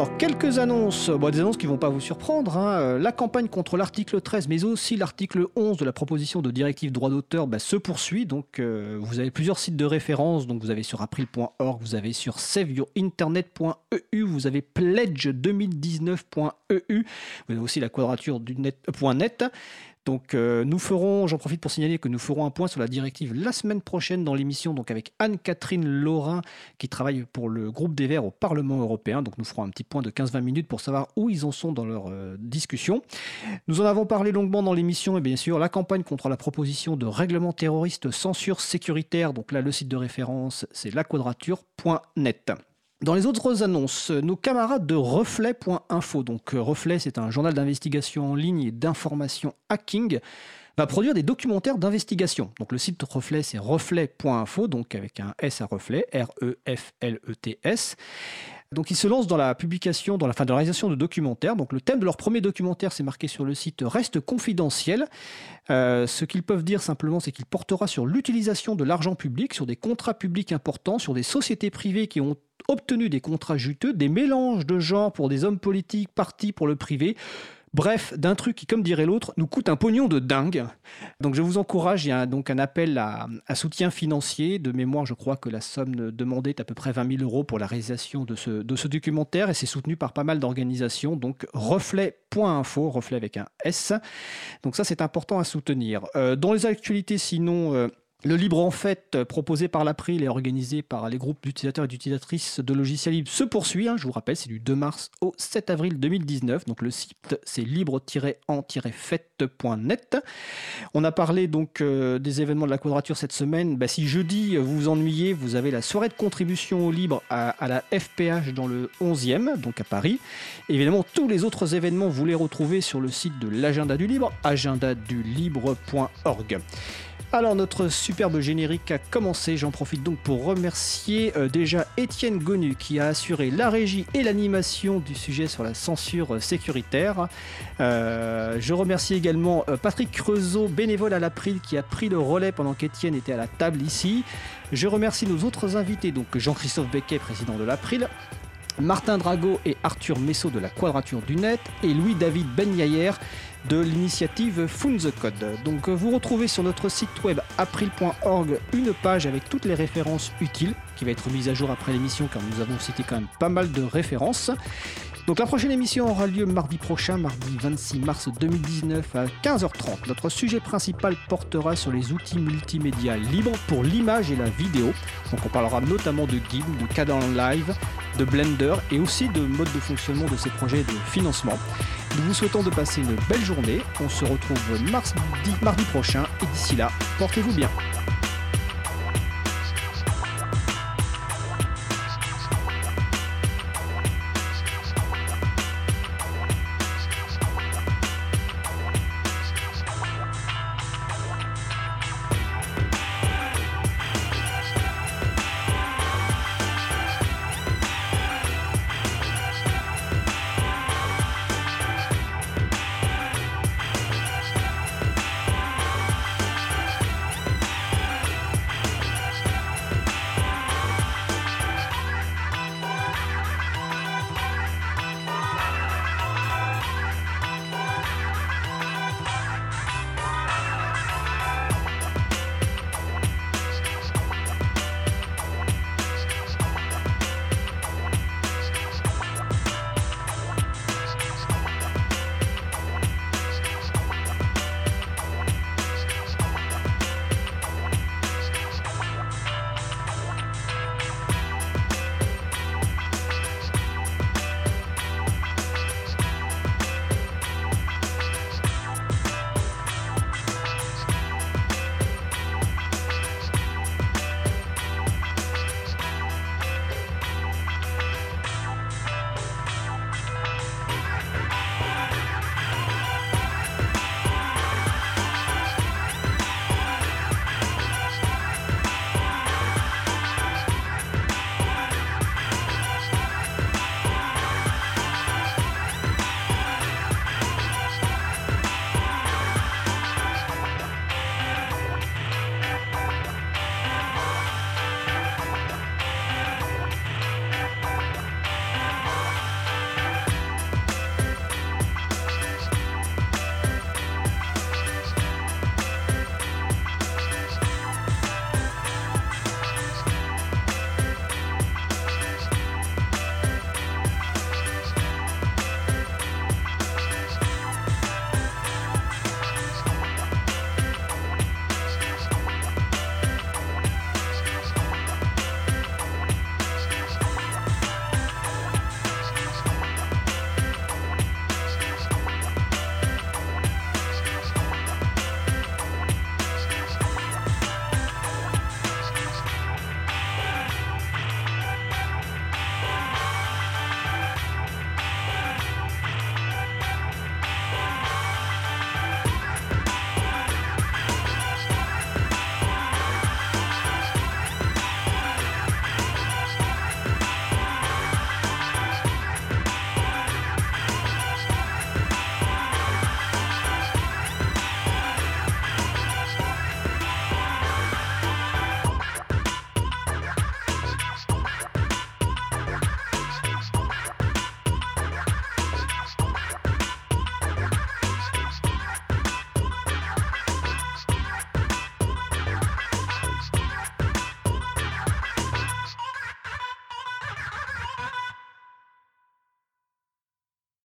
Alors, quelques annonces, des annonces qui vont pas vous surprendre. hein. Euh, La campagne contre l'article 13, mais aussi l'article 11 de la proposition de directive droit d'auteur bah, se poursuit. Donc, euh, vous avez plusieurs sites de référence. Donc, vous avez sur april.org, vous avez sur saveyourinternet.eu, vous avez pledge2019.eu, vous avez aussi la quadrature du euh. Donc euh, nous ferons, j'en profite pour signaler que nous ferons un point sur la directive la semaine prochaine dans l'émission, donc avec Anne-Catherine Laurin qui travaille pour le groupe des Verts au Parlement européen. Donc nous ferons un petit point de 15-20 minutes pour savoir où ils en sont dans leur euh, discussion. Nous en avons parlé longuement dans l'émission et bien sûr la campagne contre la proposition de règlement terroriste censure sécuritaire. Donc là le site de référence c'est laquadrature.net. Dans les autres annonces, nos camarades de Reflet.info, donc euh, Reflet c'est un journal d'investigation en ligne et d'information hacking, va produire des documentaires d'investigation. Donc le site Reflet c'est reflet.info, donc avec un S à reflet, R-E-F-L-E-T-S. Donc ils se lancent dans la publication, dans la fin de la réalisation de documentaires. Donc le thème de leur premier documentaire, c'est marqué sur le site, reste confidentiel. Euh, ce qu'ils peuvent dire simplement, c'est qu'il portera sur l'utilisation de l'argent public, sur des contrats publics importants, sur des sociétés privées qui ont obtenu des contrats juteux, des mélanges de genres pour des hommes politiques, partis pour le privé. Bref, d'un truc qui, comme dirait l'autre, nous coûte un pognon de dingue. Donc je vous encourage, il y a donc un appel à, soutien financier. De mémoire, je crois que la somme demandée est à peu près 20 000 euros pour la réalisation de ce, de ce documentaire et c'est soutenu par pas mal d'organisations. Donc reflet.info, reflet avec un S. Donc ça, c'est important à soutenir. Euh, dans les actualités, sinon... euh, le libre en fait proposé par l'April et organisé par les groupes d'utilisateurs et d'utilisatrices de logiciels libres se poursuit. hein, je vous rappelle, c'est du 2 mars au 7 avril 2019. Donc le site c'est libre-en-fête.net. On a parlé donc euh, des événements de la quadrature cette semaine. Bah, si jeudi vous vous ennuyez, vous avez la soirée de contribution au libre à, à la FPH dans le 11e, donc à Paris. Évidemment, tous les autres événements, vous les retrouvez sur le site de l'agenda du libre, agendadulibre.org. Alors notre superbe générique a commencé, j'en profite donc pour remercier euh, déjà Étienne Gonu qui a assuré la régie et l'animation du sujet sur la censure euh, sécuritaire. Euh, je remercie également Patrick Creusot, bénévole à l'April qui a pris le relais pendant qu'Étienne était à la table ici. Je remercie nos autres invités, donc Jean-Christophe Becquet, président de l'April, Martin Drago et Arthur Messot de la Quadrature du Net et Louis-David Benyayer de l'initiative Fund the Code. Donc euh, vous retrouvez sur notre site web april.org une page avec toutes les références utiles qui va être mise à jour après l'émission car nous avons cité quand même pas mal de références. Donc la prochaine émission aura lieu mardi prochain, mardi 26 mars 2019 à 15h30. Notre sujet principal portera sur les outils multimédia libres pour l'image et la vidéo. Donc on parlera notamment de GIMP, de Cadence Live, de Blender et aussi de mode de fonctionnement de ces projets de financement. Nous vous souhaitons de passer une belle journée. On se retrouve mardi prochain et d'ici là, portez-vous bien.